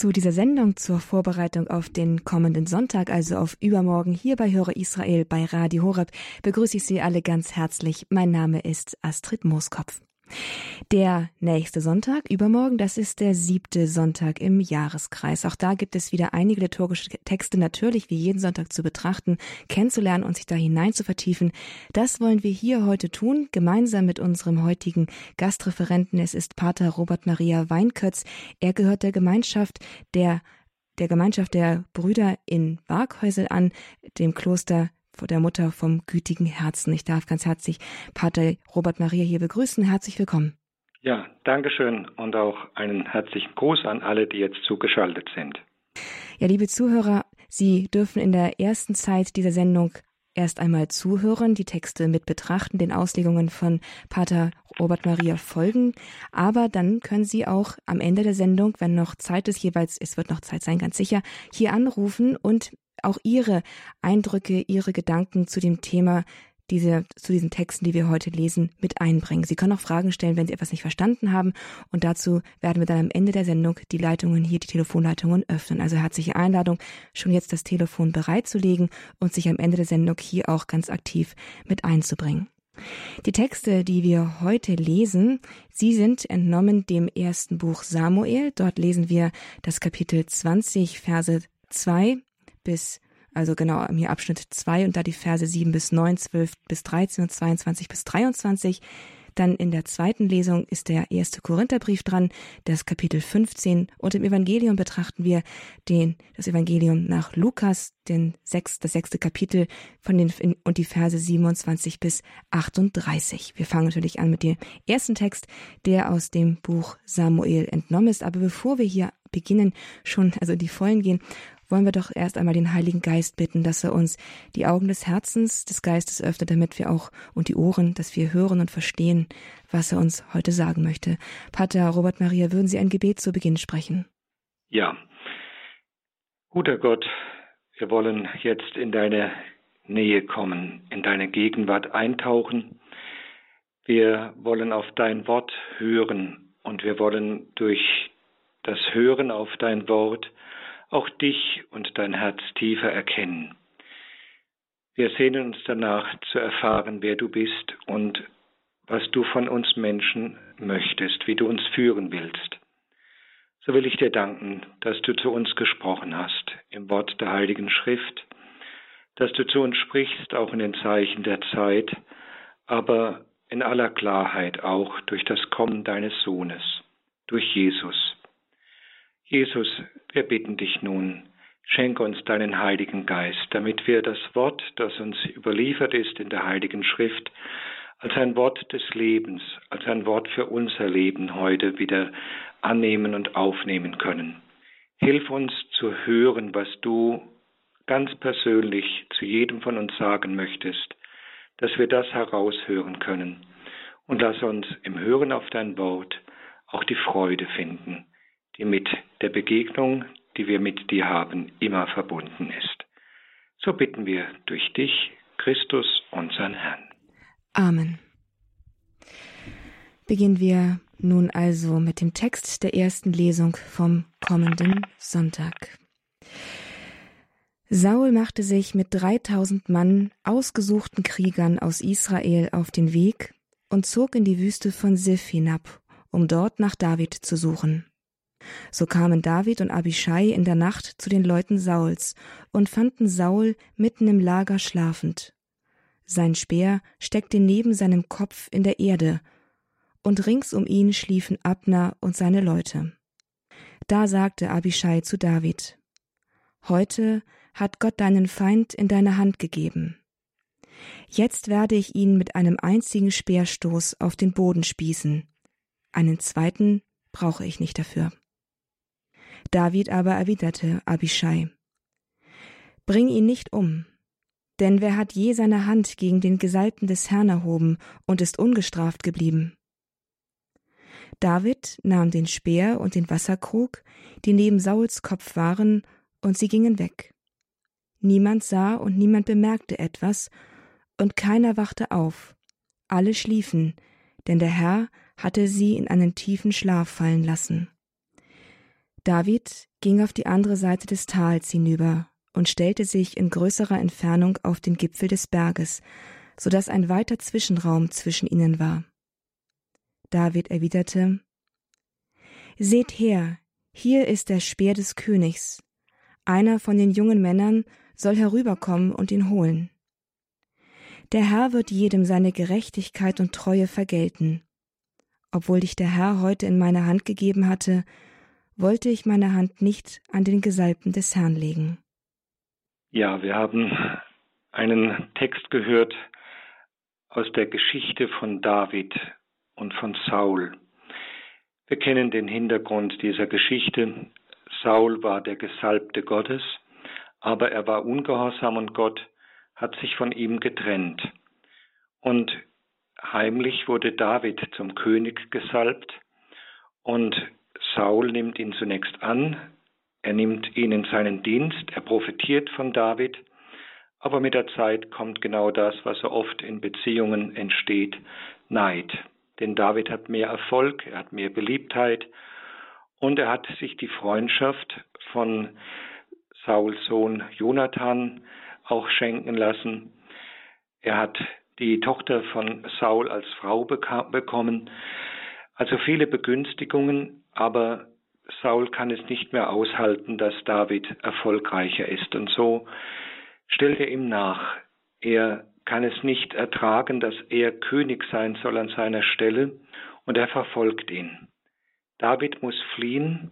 Zu dieser Sendung zur Vorbereitung auf den kommenden Sonntag, also auf übermorgen, hier bei Höre Israel bei Radio Horeb, begrüße ich Sie alle ganz herzlich. Mein Name ist Astrid Mooskopf. Der nächste Sonntag, übermorgen, das ist der siebte Sonntag im Jahreskreis. Auch da gibt es wieder einige liturgische Texte natürlich wie jeden Sonntag zu betrachten, kennenzulernen und sich da hinein zu vertiefen. Das wollen wir hier heute tun, gemeinsam mit unserem heutigen Gastreferenten. Es ist Pater Robert Maria Weinkötz. Er gehört der Gemeinschaft der der Gemeinschaft der Brüder in Waghäusel an, dem Kloster der Mutter vom gütigen Herzen. Ich darf ganz herzlich Pater Robert Maria hier begrüßen. Herzlich willkommen. Ja, Dankeschön und auch einen herzlichen Gruß an alle, die jetzt zugeschaltet sind. Ja, liebe Zuhörer, Sie dürfen in der ersten Zeit dieser Sendung erst einmal zuhören, die Texte mit betrachten, den Auslegungen von Pater Robert Maria folgen, aber dann können Sie auch am Ende der Sendung, wenn noch Zeit ist, jeweils, es wird noch Zeit sein, ganz sicher, hier anrufen und auch Ihre Eindrücke, Ihre Gedanken zu dem Thema diese, zu diesen Texten, die wir heute lesen, mit einbringen. Sie können auch Fragen stellen, wenn Sie etwas nicht verstanden haben. Und dazu werden wir dann am Ende der Sendung die Leitungen hier, die Telefonleitungen öffnen. Also herzliche Einladung, schon jetzt das Telefon bereitzulegen und sich am Ende der Sendung hier auch ganz aktiv mit einzubringen. Die Texte, die wir heute lesen, sie sind entnommen dem ersten Buch Samuel. Dort lesen wir das Kapitel 20, Verse 2 bis, also genau hier Abschnitt 2 und da die Verse 7 bis 9, 12 bis 13 und 22 bis 23. Dann in der zweiten Lesung ist der erste Korintherbrief dran, das Kapitel 15. Und im Evangelium betrachten wir den, das Evangelium nach Lukas, den sechs, das sechste Kapitel von den, und die Verse 27 bis 38. Wir fangen natürlich an mit dem ersten Text, der aus dem Buch Samuel entnommen ist. Aber bevor wir hier beginnen, schon, also die Vollen gehen, wollen wir doch erst einmal den Heiligen Geist bitten, dass er uns die Augen des Herzens, des Geistes öffnet, damit wir auch und die Ohren, dass wir hören und verstehen, was er uns heute sagen möchte. Pater Robert Maria, würden Sie ein Gebet zu Beginn sprechen? Ja. Guter Gott, wir wollen jetzt in deine Nähe kommen, in deine Gegenwart eintauchen. Wir wollen auf dein Wort hören und wir wollen durch das Hören auf dein Wort auch dich und dein Herz tiefer erkennen. Wir sehnen uns danach zu erfahren, wer du bist und was du von uns Menschen möchtest, wie du uns führen willst. So will ich dir danken, dass du zu uns gesprochen hast im Wort der Heiligen Schrift, dass du zu uns sprichst, auch in den Zeichen der Zeit, aber in aller Klarheit auch durch das Kommen deines Sohnes, durch Jesus. Jesus, wir bitten dich nun, schenke uns deinen Heiligen Geist, damit wir das Wort, das uns überliefert ist in der Heiligen Schrift, als ein Wort des Lebens, als ein Wort für unser Leben heute wieder annehmen und aufnehmen können. Hilf uns zu hören, was du ganz persönlich zu jedem von uns sagen möchtest, dass wir das heraushören können. Und lass uns im Hören auf dein Wort auch die Freude finden die mit der Begegnung, die wir mit dir haben, immer verbunden ist. So bitten wir durch dich, Christus, unseren Herrn. Amen. Beginnen wir nun also mit dem Text der ersten Lesung vom kommenden Sonntag. Saul machte sich mit dreitausend Mann ausgesuchten Kriegern aus Israel auf den Weg und zog in die Wüste von Sif hinab, um dort nach David zu suchen. So kamen David und Abishai in der Nacht zu den Leuten Sauls und fanden Saul mitten im Lager schlafend. Sein Speer steckte neben seinem Kopf in der Erde, und rings um ihn schliefen Abner und seine Leute. Da sagte Abishai zu David, Heute hat Gott deinen Feind in deine Hand gegeben. Jetzt werde ich ihn mit einem einzigen Speerstoß auf den Boden spießen. Einen zweiten brauche ich nicht dafür. David aber erwiderte Abishai, Bring ihn nicht um, denn wer hat je seine Hand gegen den Gesalbten des Herrn erhoben und ist ungestraft geblieben? David nahm den Speer und den Wasserkrug, die neben Sauls Kopf waren, und sie gingen weg. Niemand sah und niemand bemerkte etwas, und keiner wachte auf. Alle schliefen, denn der Herr hatte sie in einen tiefen Schlaf fallen lassen. David ging auf die andere Seite des Tals hinüber und stellte sich in größerer Entfernung auf den Gipfel des Berges, so dass ein weiter Zwischenraum zwischen ihnen war. David erwiderte Seht her, hier ist der Speer des Königs. Einer von den jungen Männern soll herüberkommen und ihn holen. Der Herr wird jedem seine Gerechtigkeit und Treue vergelten. Obwohl dich der Herr heute in meine Hand gegeben hatte, wollte ich meine Hand nicht an den Gesalbten des Herrn legen. Ja, wir haben einen Text gehört aus der Geschichte von David und von Saul. Wir kennen den Hintergrund dieser Geschichte. Saul war der Gesalbte Gottes, aber er war ungehorsam und Gott hat sich von ihm getrennt. Und heimlich wurde David zum König gesalbt und Saul nimmt ihn zunächst an, er nimmt ihn in seinen Dienst, er profitiert von David, aber mit der Zeit kommt genau das, was so oft in Beziehungen entsteht, Neid. Denn David hat mehr Erfolg, er hat mehr Beliebtheit und er hat sich die Freundschaft von Sauls Sohn Jonathan auch schenken lassen. Er hat die Tochter von Saul als Frau bekommen. Also viele Begünstigungen, aber Saul kann es nicht mehr aushalten, dass David erfolgreicher ist. Und so stellt er ihm nach. Er kann es nicht ertragen, dass er König sein soll an seiner Stelle, und er verfolgt ihn. David muss fliehen.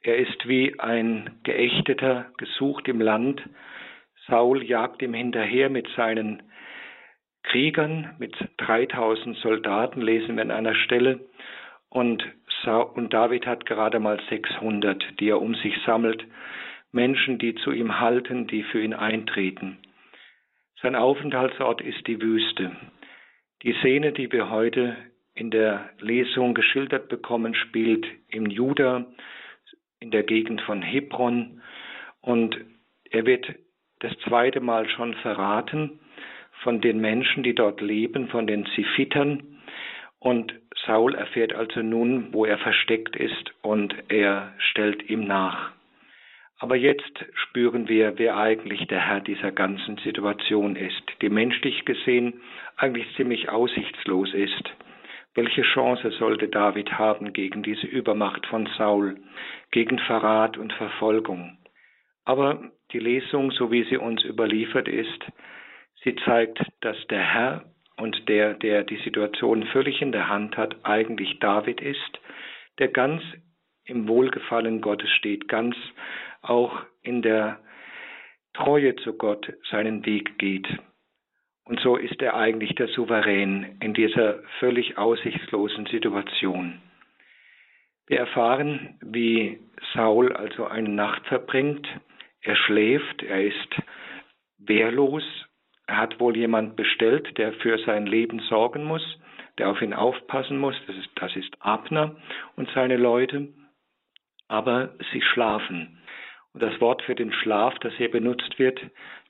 Er ist wie ein Geächteter, gesucht im Land. Saul jagt ihm hinterher mit seinen Kriegern, mit 3000 Soldaten, lesen wir an einer Stelle. Und und David hat gerade mal 600, die er um sich sammelt, Menschen, die zu ihm halten, die für ihn eintreten. Sein Aufenthaltsort ist die Wüste. Die Szene, die wir heute in der Lesung geschildert bekommen, spielt im Juda, in der Gegend von Hebron. Und er wird das zweite Mal schon verraten von den Menschen, die dort leben, von den Ziphitern. Und Saul erfährt also nun, wo er versteckt ist und er stellt ihm nach. Aber jetzt spüren wir, wer eigentlich der Herr dieser ganzen Situation ist, die menschlich gesehen eigentlich ziemlich aussichtslos ist. Welche Chance sollte David haben gegen diese Übermacht von Saul, gegen Verrat und Verfolgung? Aber die Lesung, so wie sie uns überliefert ist, sie zeigt, dass der Herr und der, der die Situation völlig in der Hand hat, eigentlich David ist, der ganz im Wohlgefallen Gottes steht, ganz auch in der Treue zu Gott seinen Weg geht. Und so ist er eigentlich der Souverän in dieser völlig aussichtslosen Situation. Wir erfahren, wie Saul also eine Nacht verbringt. Er schläft, er ist wehrlos, hat wohl jemand bestellt, der für sein Leben sorgen muss, der auf ihn aufpassen muss. Das ist, das ist Abner und seine Leute. Aber sie schlafen. Und das Wort für den Schlaf, das hier benutzt wird,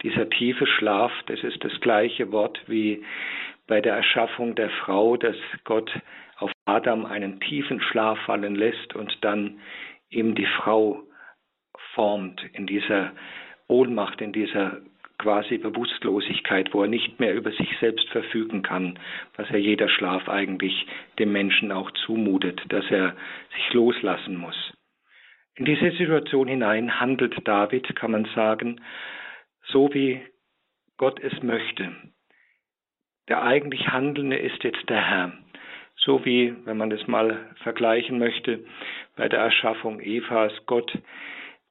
dieser tiefe Schlaf, das ist das gleiche Wort wie bei der Erschaffung der Frau, dass Gott auf Adam einen tiefen Schlaf fallen lässt und dann ihm die Frau formt in dieser Ohnmacht, in dieser quasi Bewusstlosigkeit, wo er nicht mehr über sich selbst verfügen kann, was ja jeder Schlaf eigentlich dem Menschen auch zumutet, dass er sich loslassen muss. In diese Situation hinein handelt David, kann man sagen, so wie Gott es möchte. Der eigentlich Handelnde ist jetzt der Herr. So wie, wenn man das mal vergleichen möchte, bei der Erschaffung Evas Gott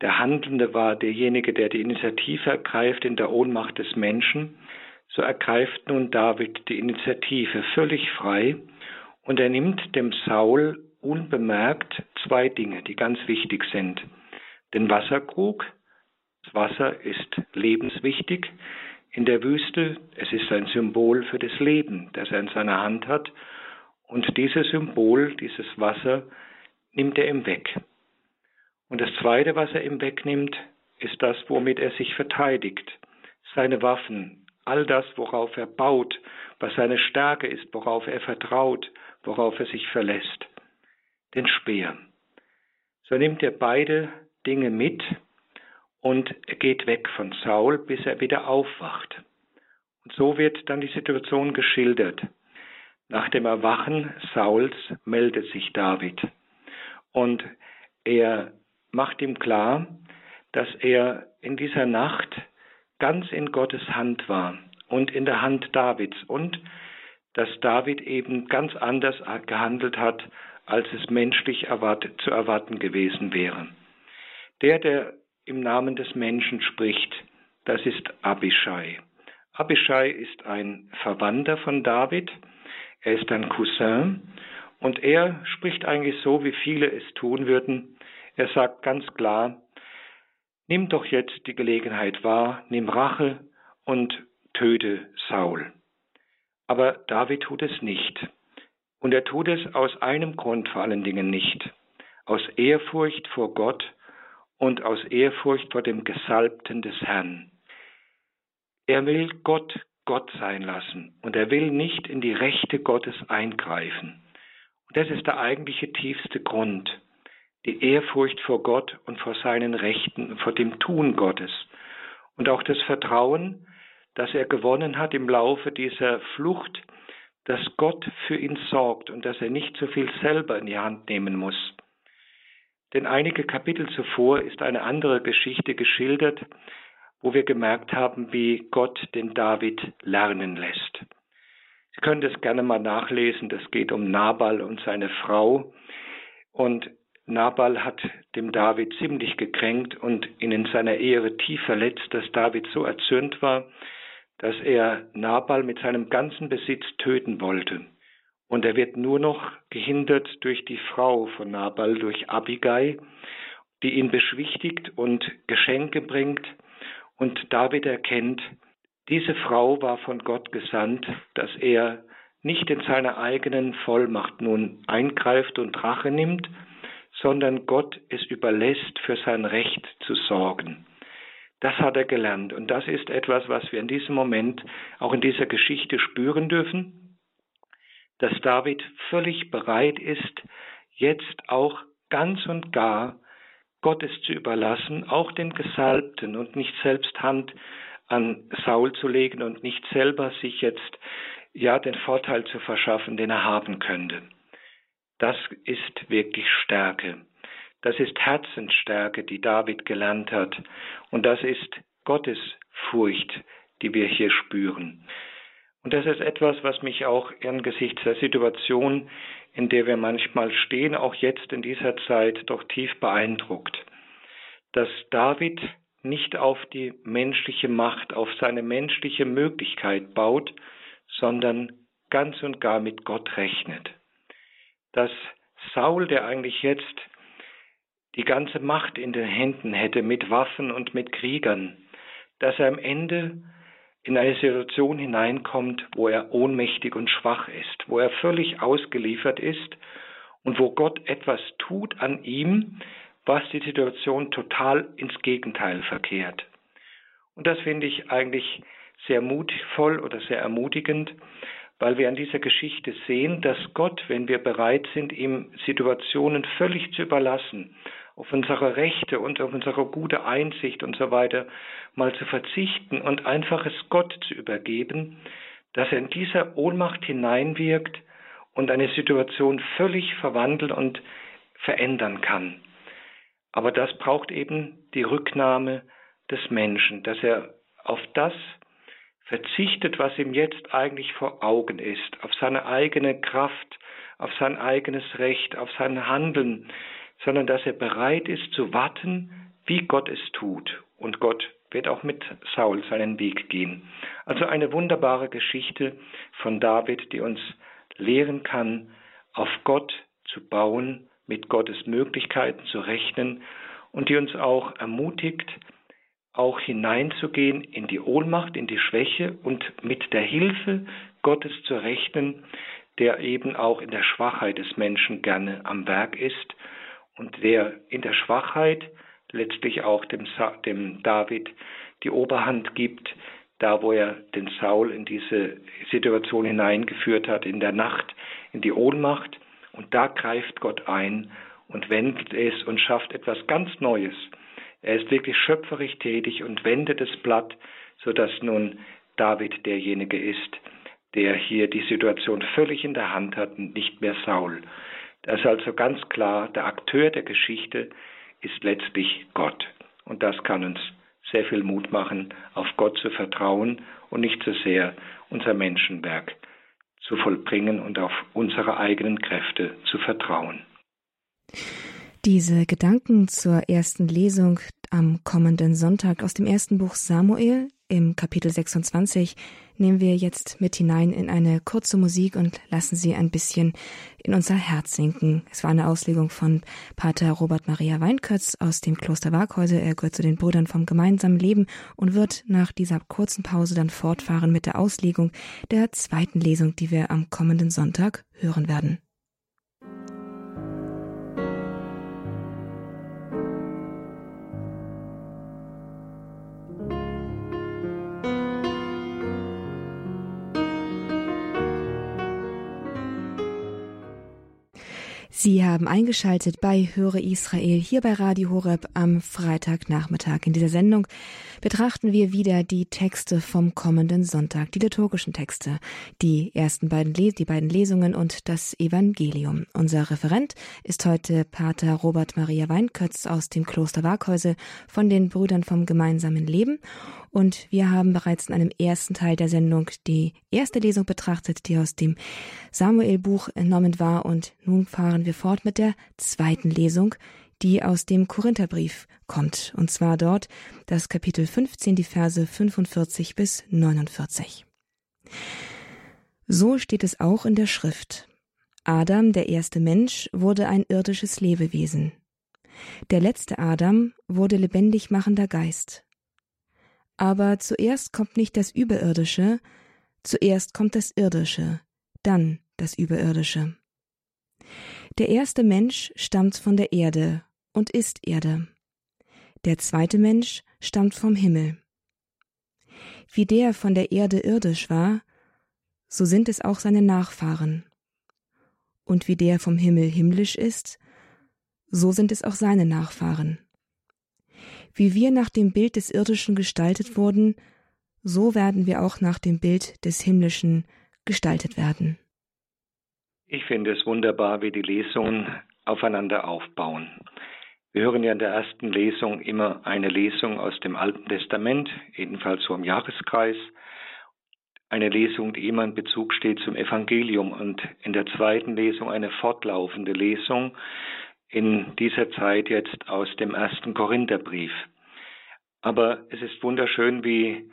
der Handelnde war derjenige, der die Initiative ergreift in der Ohnmacht des Menschen. So ergreift nun David die Initiative völlig frei und er nimmt dem Saul unbemerkt zwei Dinge, die ganz wichtig sind. Den Wasserkrug, das Wasser ist lebenswichtig in der Wüste, es ist ein Symbol für das Leben, das er in seiner Hand hat, und dieses Symbol, dieses Wasser, nimmt er ihm weg. Und das Zweite, was er ihm wegnimmt, ist das, womit er sich verteidigt. Seine Waffen, all das, worauf er baut, was seine Stärke ist, worauf er vertraut, worauf er sich verlässt. Den Speer. So nimmt er beide Dinge mit und geht weg von Saul, bis er wieder aufwacht. Und so wird dann die Situation geschildert. Nach dem Erwachen Sauls meldet sich David und er macht ihm klar, dass er in dieser Nacht ganz in Gottes Hand war und in der Hand Davids und dass David eben ganz anders gehandelt hat, als es menschlich erwartet, zu erwarten gewesen wäre. Der, der im Namen des Menschen spricht, das ist Abishai. Abishai ist ein Verwandter von David, er ist ein Cousin und er spricht eigentlich so, wie viele es tun würden. Er sagt ganz klar, nimm doch jetzt die Gelegenheit wahr, nimm Rache und töte Saul. Aber David tut es nicht. Und er tut es aus einem Grund vor allen Dingen nicht. Aus Ehrfurcht vor Gott und aus Ehrfurcht vor dem Gesalbten des Herrn. Er will Gott Gott sein lassen und er will nicht in die Rechte Gottes eingreifen. Und das ist der eigentliche tiefste Grund. Die Ehrfurcht vor Gott und vor seinen Rechten, vor dem Tun Gottes. Und auch das Vertrauen, das er gewonnen hat im Laufe dieser Flucht, dass Gott für ihn sorgt und dass er nicht so viel selber in die Hand nehmen muss. Denn einige Kapitel zuvor ist eine andere Geschichte geschildert, wo wir gemerkt haben, wie Gott den David lernen lässt. Sie können das gerne mal nachlesen. Das geht um Nabal und seine Frau. Und Nabal hat dem David ziemlich gekränkt und ihn in seiner Ehre tief verletzt, dass David so erzürnt war, dass er Nabal mit seinem ganzen Besitz töten wollte. Und er wird nur noch gehindert durch die Frau von Nabal, durch Abigai, die ihn beschwichtigt und Geschenke bringt. Und David erkennt, diese Frau war von Gott gesandt, dass er nicht in seiner eigenen Vollmacht nun eingreift und Rache nimmt, sondern Gott es überlässt, für sein Recht zu sorgen. Das hat er gelernt und das ist etwas, was wir in diesem Moment auch in dieser Geschichte spüren dürfen dass David völlig bereit ist, jetzt auch ganz und gar Gottes zu überlassen, auch den Gesalbten und nicht selbst Hand an Saul zu legen und nicht selber sich jetzt ja den Vorteil zu verschaffen, den er haben könnte. Das ist wirklich Stärke. Das ist Herzensstärke, die David gelernt hat. Und das ist Gottes Furcht, die wir hier spüren. Und das ist etwas, was mich auch angesichts der Situation, in der wir manchmal stehen, auch jetzt in dieser Zeit doch tief beeindruckt. Dass David nicht auf die menschliche Macht, auf seine menschliche Möglichkeit baut, sondern ganz und gar mit Gott rechnet. Dass Saul, der eigentlich jetzt die ganze Macht in den Händen hätte mit Waffen und mit Kriegern, dass er am Ende in eine Situation hineinkommt, wo er ohnmächtig und schwach ist, wo er völlig ausgeliefert ist und wo Gott etwas tut an ihm, was die Situation total ins Gegenteil verkehrt. Und das finde ich eigentlich sehr mutvoll oder sehr ermutigend, weil wir an dieser Geschichte sehen, dass Gott, wenn wir bereit sind, ihm Situationen völlig zu überlassen, auf unsere Rechte und auf unsere gute Einsicht und so weiter mal zu verzichten und einfach es Gott zu übergeben, dass er in dieser Ohnmacht hineinwirkt und eine Situation völlig verwandeln und verändern kann. Aber das braucht eben die Rücknahme des Menschen, dass er auf das verzichtet, was ihm jetzt eigentlich vor Augen ist, auf seine eigene Kraft, auf sein eigenes Recht, auf sein Handeln, sondern dass er bereit ist zu warten, wie Gott es tut. Und Gott wird auch mit Saul seinen Weg gehen. Also eine wunderbare Geschichte von David, die uns lehren kann, auf Gott zu bauen, mit Gottes Möglichkeiten zu rechnen und die uns auch ermutigt, auch hineinzugehen in die Ohnmacht, in die Schwäche und mit der Hilfe Gottes zu rechnen, der eben auch in der Schwachheit des Menschen gerne am Werk ist und der in der Schwachheit letztlich auch dem, dem David die Oberhand gibt, da wo er den Saul in diese Situation hineingeführt hat, in der Nacht, in die Ohnmacht. Und da greift Gott ein und wendet es und schafft etwas ganz Neues. Er ist wirklich schöpferisch tätig und wendet das Blatt, sodass nun David derjenige ist, der hier die Situation völlig in der Hand hat und nicht mehr Saul. Das ist also ganz klar, der Akteur der Geschichte ist letztlich Gott. Und das kann uns sehr viel Mut machen, auf Gott zu vertrauen und nicht so sehr unser Menschenwerk zu vollbringen und auf unsere eigenen Kräfte zu vertrauen. Diese Gedanken zur ersten Lesung am kommenden Sonntag aus dem ersten Buch Samuel im Kapitel 26 nehmen wir jetzt mit hinein in eine kurze Musik und lassen sie ein bisschen in unser Herz sinken. Es war eine Auslegung von Pater Robert Maria Weinkötz aus dem Kloster Waghäuse. Er gehört zu den Brüdern vom gemeinsamen Leben und wird nach dieser kurzen Pause dann fortfahren mit der Auslegung der zweiten Lesung, die wir am kommenden Sonntag hören werden. Sie haben eingeschaltet bei Höre Israel hier bei Radio Horeb am Freitagnachmittag. In dieser Sendung betrachten wir wieder die Texte vom kommenden Sonntag, die liturgischen Texte, die ersten beiden, Les die beiden Lesungen und das Evangelium. Unser Referent ist heute Pater Robert Maria Weinkötz aus dem Kloster Waghäuse von den Brüdern vom gemeinsamen Leben und wir haben bereits in einem ersten Teil der Sendung die erste Lesung betrachtet, die aus dem Samuel-Buch entnommen war. Und nun fahren wir fort mit der zweiten Lesung, die aus dem Korintherbrief kommt. Und zwar dort das Kapitel 15, die Verse 45 bis 49. So steht es auch in der Schrift. Adam, der erste Mensch, wurde ein irdisches Lebewesen. Der letzte Adam wurde lebendig machender Geist. Aber zuerst kommt nicht das Überirdische, zuerst kommt das Irdische, dann das Überirdische. Der erste Mensch stammt von der Erde und ist Erde. Der zweite Mensch stammt vom Himmel. Wie der von der Erde irdisch war, so sind es auch seine Nachfahren. Und wie der vom Himmel himmlisch ist, so sind es auch seine Nachfahren. Wie wir nach dem Bild des Irdischen gestaltet wurden, so werden wir auch nach dem Bild des Himmlischen gestaltet werden. Ich finde es wunderbar, wie die Lesungen aufeinander aufbauen. Wir hören ja in der ersten Lesung immer eine Lesung aus dem Alten Testament, jedenfalls so im Jahreskreis, eine Lesung, die immer in Bezug steht zum Evangelium und in der zweiten Lesung eine fortlaufende Lesung, in dieser Zeit jetzt aus dem ersten Korintherbrief. Aber es ist wunderschön, wie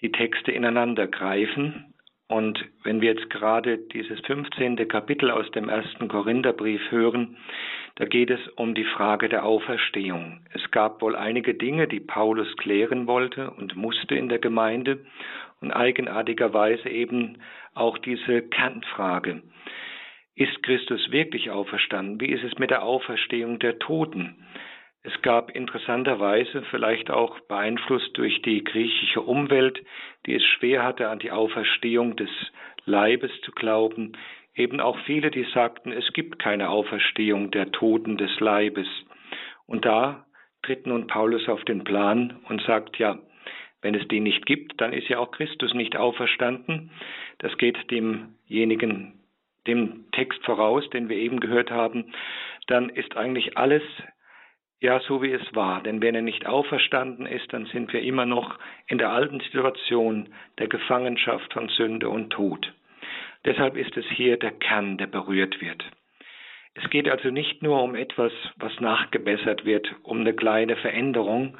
die Texte ineinander greifen. Und wenn wir jetzt gerade dieses 15. Kapitel aus dem ersten Korintherbrief hören, da geht es um die Frage der Auferstehung. Es gab wohl einige Dinge, die Paulus klären wollte und musste in der Gemeinde und eigenartigerweise eben auch diese Kernfrage. Ist Christus wirklich auferstanden? Wie ist es mit der Auferstehung der Toten? Es gab interessanterweise, vielleicht auch beeinflusst durch die griechische Umwelt, die es schwer hatte, an die Auferstehung des Leibes zu glauben, eben auch viele, die sagten, es gibt keine Auferstehung der Toten des Leibes. Und da tritt nun Paulus auf den Plan und sagt, ja, wenn es die nicht gibt, dann ist ja auch Christus nicht auferstanden. Das geht demjenigen dem Text voraus, den wir eben gehört haben, dann ist eigentlich alles ja so wie es war. Denn wenn er nicht auferstanden ist, dann sind wir immer noch in der alten Situation der Gefangenschaft von Sünde und Tod. Deshalb ist es hier der Kern, der berührt wird. Es geht also nicht nur um etwas, was nachgebessert wird, um eine kleine Veränderung,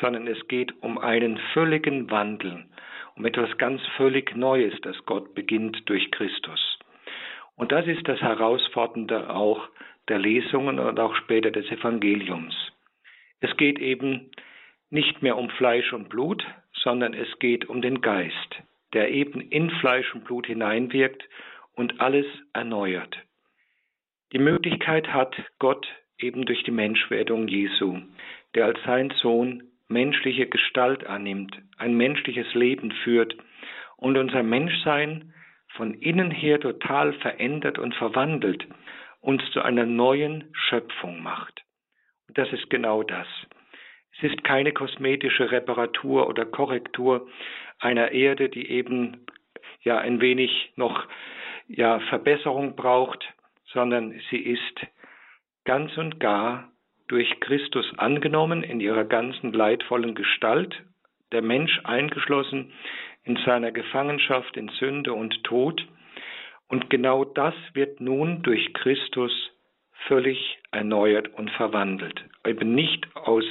sondern es geht um einen völligen Wandel, um etwas ganz völlig Neues, das Gott beginnt durch Christus. Und das ist das Herausfordernde auch der Lesungen und auch später des Evangeliums. Es geht eben nicht mehr um Fleisch und Blut, sondern es geht um den Geist, der eben in Fleisch und Blut hineinwirkt und alles erneuert. Die Möglichkeit hat Gott eben durch die Menschwerdung Jesu, der als sein Sohn menschliche Gestalt annimmt, ein menschliches Leben führt und unser Menschsein von innen her total verändert und verwandelt uns zu einer neuen Schöpfung macht. Und das ist genau das. Es ist keine kosmetische Reparatur oder Korrektur einer Erde, die eben ja ein wenig noch ja Verbesserung braucht, sondern sie ist ganz und gar durch Christus angenommen in ihrer ganzen leidvollen Gestalt, der Mensch eingeschlossen in seiner Gefangenschaft in Sünde und Tod. Und genau das wird nun durch Christus völlig erneuert und verwandelt. Eben nicht aus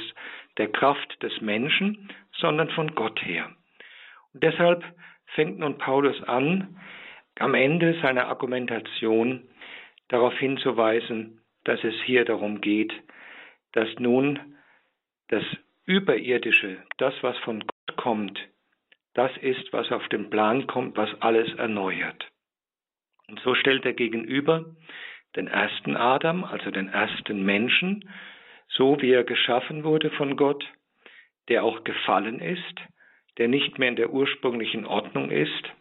der Kraft des Menschen, sondern von Gott her. Und deshalb fängt nun Paulus an, am Ende seiner Argumentation darauf hinzuweisen, dass es hier darum geht, dass nun das Überirdische, das, was von Gott kommt, das ist, was auf den Plan kommt, was alles erneuert. Und so stellt er gegenüber den ersten Adam, also den ersten Menschen, so wie er geschaffen wurde von Gott, der auch gefallen ist, der nicht mehr in der ursprünglichen Ordnung ist,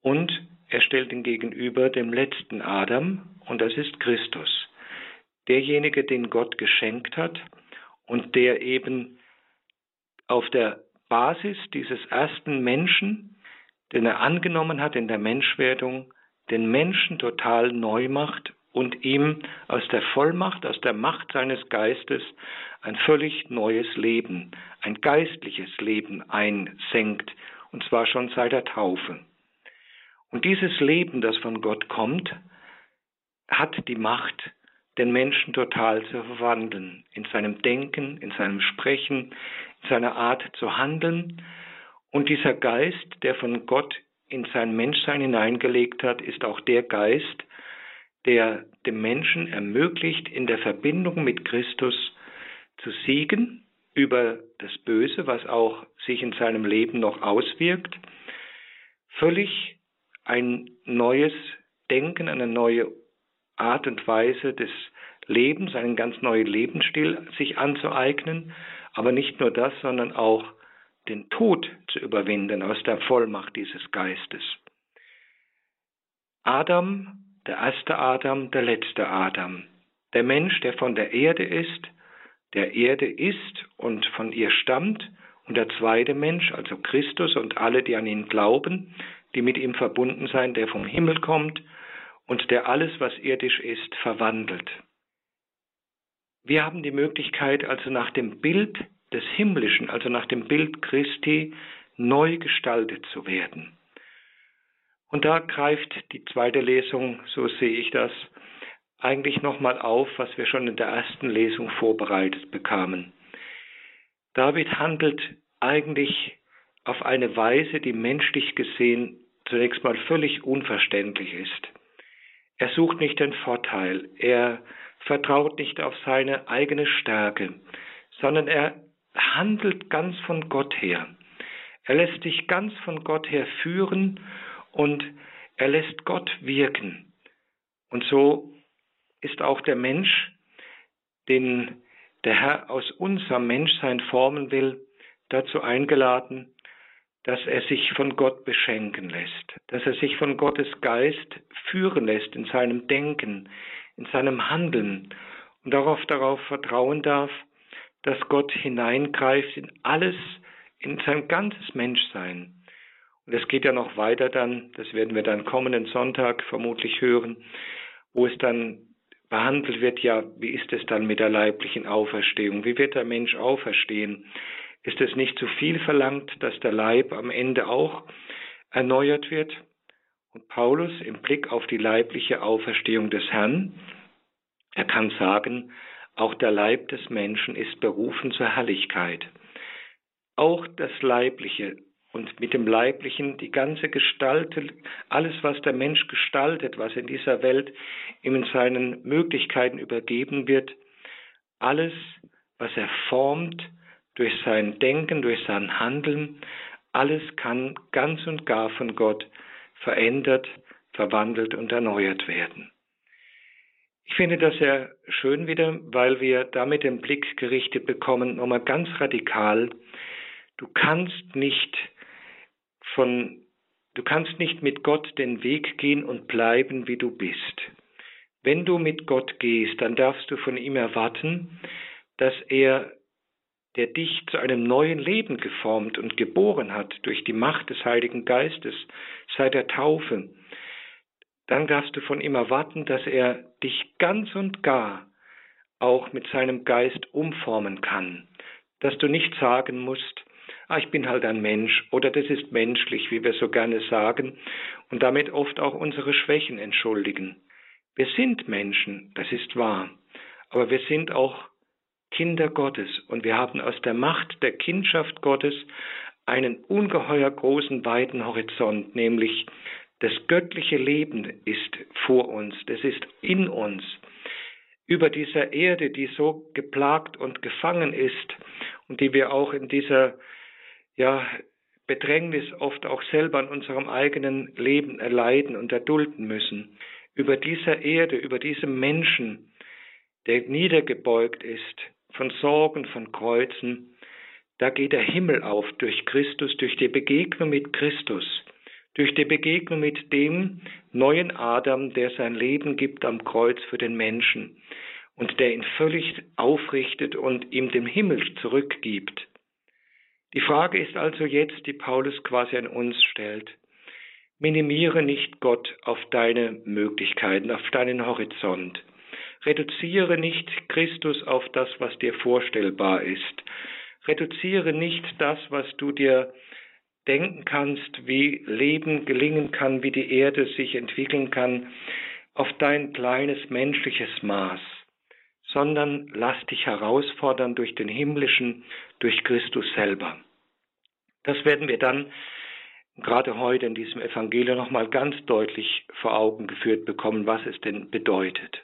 und er stellt ihn gegenüber dem letzten Adam, und das ist Christus, derjenige, den Gott geschenkt hat und der eben auf der Basis dieses ersten Menschen, den er angenommen hat in der Menschwerdung, den Menschen total neu macht und ihm aus der Vollmacht, aus der Macht seines Geistes ein völlig neues Leben, ein geistliches Leben einsenkt, und zwar schon seit der Taufe. Und dieses Leben, das von Gott kommt, hat die Macht, den Menschen total zu verwandeln, in seinem Denken, in seinem Sprechen, in seiner Art zu handeln. Und dieser Geist, der von Gott in sein Menschsein hineingelegt hat, ist auch der Geist, der dem Menschen ermöglicht, in der Verbindung mit Christus zu siegen über das Böse, was auch sich in seinem Leben noch auswirkt, völlig ein neues Denken, eine neue Art und Weise des Lebens, einen ganz neuen Lebensstil sich anzueignen, aber nicht nur das, sondern auch den Tod zu überwinden aus der Vollmacht dieses Geistes. Adam, der erste Adam, der letzte Adam, der Mensch, der von der Erde ist, der Erde ist und von ihr stammt, und der zweite Mensch, also Christus und alle, die an ihn glauben, die mit ihm verbunden sein, der vom Himmel kommt und der alles, was irdisch ist, verwandelt. Wir haben die Möglichkeit, also nach dem Bild des Himmlischen, also nach dem Bild Christi, neu gestaltet zu werden. Und da greift die zweite Lesung, so sehe ich das, eigentlich nochmal auf, was wir schon in der ersten Lesung vorbereitet bekamen. David handelt eigentlich auf eine Weise, die menschlich gesehen zunächst mal völlig unverständlich ist. Er sucht nicht den Vorteil, er vertraut nicht auf seine eigene Stärke, sondern er handelt ganz von Gott her. Er lässt sich ganz von Gott her führen und er lässt Gott wirken. Und so ist auch der Mensch, den der Herr aus unserem Menschsein formen will, dazu eingeladen, dass er sich von Gott beschenken lässt, dass er sich von Gottes Geist führen lässt in seinem Denken, in seinem Handeln und darauf darauf vertrauen darf, dass Gott hineingreift in alles, in sein ganzes Menschsein. Und es geht ja noch weiter dann, das werden wir dann kommenden Sonntag vermutlich hören, wo es dann behandelt wird, ja, wie ist es dann mit der leiblichen Auferstehung? Wie wird der Mensch auferstehen? Ist es nicht zu viel verlangt, dass der Leib am Ende auch erneuert wird? Und Paulus im Blick auf die leibliche Auferstehung des Herrn, er kann sagen, auch der Leib des Menschen ist berufen zur Herrlichkeit. Auch das Leibliche und mit dem Leiblichen die ganze Gestalt, alles, was der Mensch gestaltet, was in dieser Welt ihm in seinen Möglichkeiten übergeben wird, alles, was er formt durch sein Denken, durch sein Handeln, alles kann ganz und gar von Gott verändert, verwandelt und erneuert werden. Ich finde das sehr schön wieder, weil wir damit den Blick gerichtet bekommen, nochmal ganz radikal. Du kannst nicht von, du kannst nicht mit Gott den Weg gehen und bleiben, wie du bist. Wenn du mit Gott gehst, dann darfst du von ihm erwarten, dass er, der dich zu einem neuen Leben geformt und geboren hat durch die Macht des Heiligen Geistes seit der Taufe, dann darfst du von ihm erwarten, dass er dich ganz und gar auch mit seinem Geist umformen kann, dass du nicht sagen musst, ah, ich bin halt ein Mensch oder das ist menschlich, wie wir so gerne sagen, und damit oft auch unsere Schwächen entschuldigen. Wir sind Menschen, das ist wahr, aber wir sind auch Kinder Gottes und wir haben aus der Macht der Kindschaft Gottes einen ungeheuer großen, weiten Horizont, nämlich das göttliche Leben ist vor uns, das ist in uns. Über dieser Erde, die so geplagt und gefangen ist und die wir auch in dieser ja, Bedrängnis oft auch selber in unserem eigenen Leben erleiden und erdulden müssen. Über dieser Erde, über diesem Menschen, der niedergebeugt ist von Sorgen, von Kreuzen, da geht der Himmel auf durch Christus, durch die Begegnung mit Christus, durch die Begegnung mit dem neuen Adam, der sein Leben gibt am Kreuz für den Menschen und der ihn völlig aufrichtet und ihm dem Himmel zurückgibt. Die Frage ist also jetzt, die Paulus quasi an uns stellt. Minimiere nicht Gott auf deine Möglichkeiten, auf deinen Horizont. Reduziere nicht Christus auf das, was dir vorstellbar ist. Reduziere nicht das, was du dir denken kannst, wie Leben gelingen kann, wie die Erde sich entwickeln kann, auf dein kleines menschliches Maß, sondern lass dich herausfordern durch den himmlischen, durch Christus selber. Das werden wir dann gerade heute in diesem Evangelium nochmal ganz deutlich vor Augen geführt bekommen, was es denn bedeutet.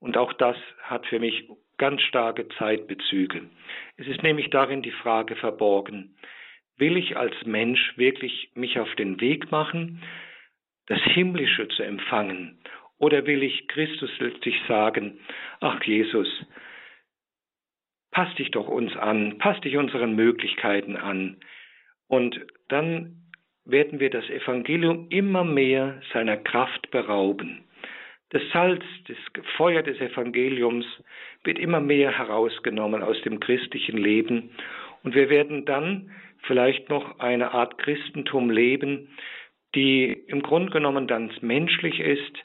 Und auch das hat für mich ganz starke Zeitbezüge. Es ist nämlich darin die Frage verborgen, will ich als Mensch wirklich mich auf den Weg machen, das Himmlische zu empfangen, oder will ich Christus letztlich sagen, ach Jesus, pass dich doch uns an, pass dich unseren Möglichkeiten an, und dann werden wir das Evangelium immer mehr seiner Kraft berauben. Das Salz, das Feuer des Evangeliums wird immer mehr herausgenommen aus dem christlichen Leben. Und wir werden dann vielleicht noch eine Art Christentum leben, die im Grunde genommen ganz menschlich ist,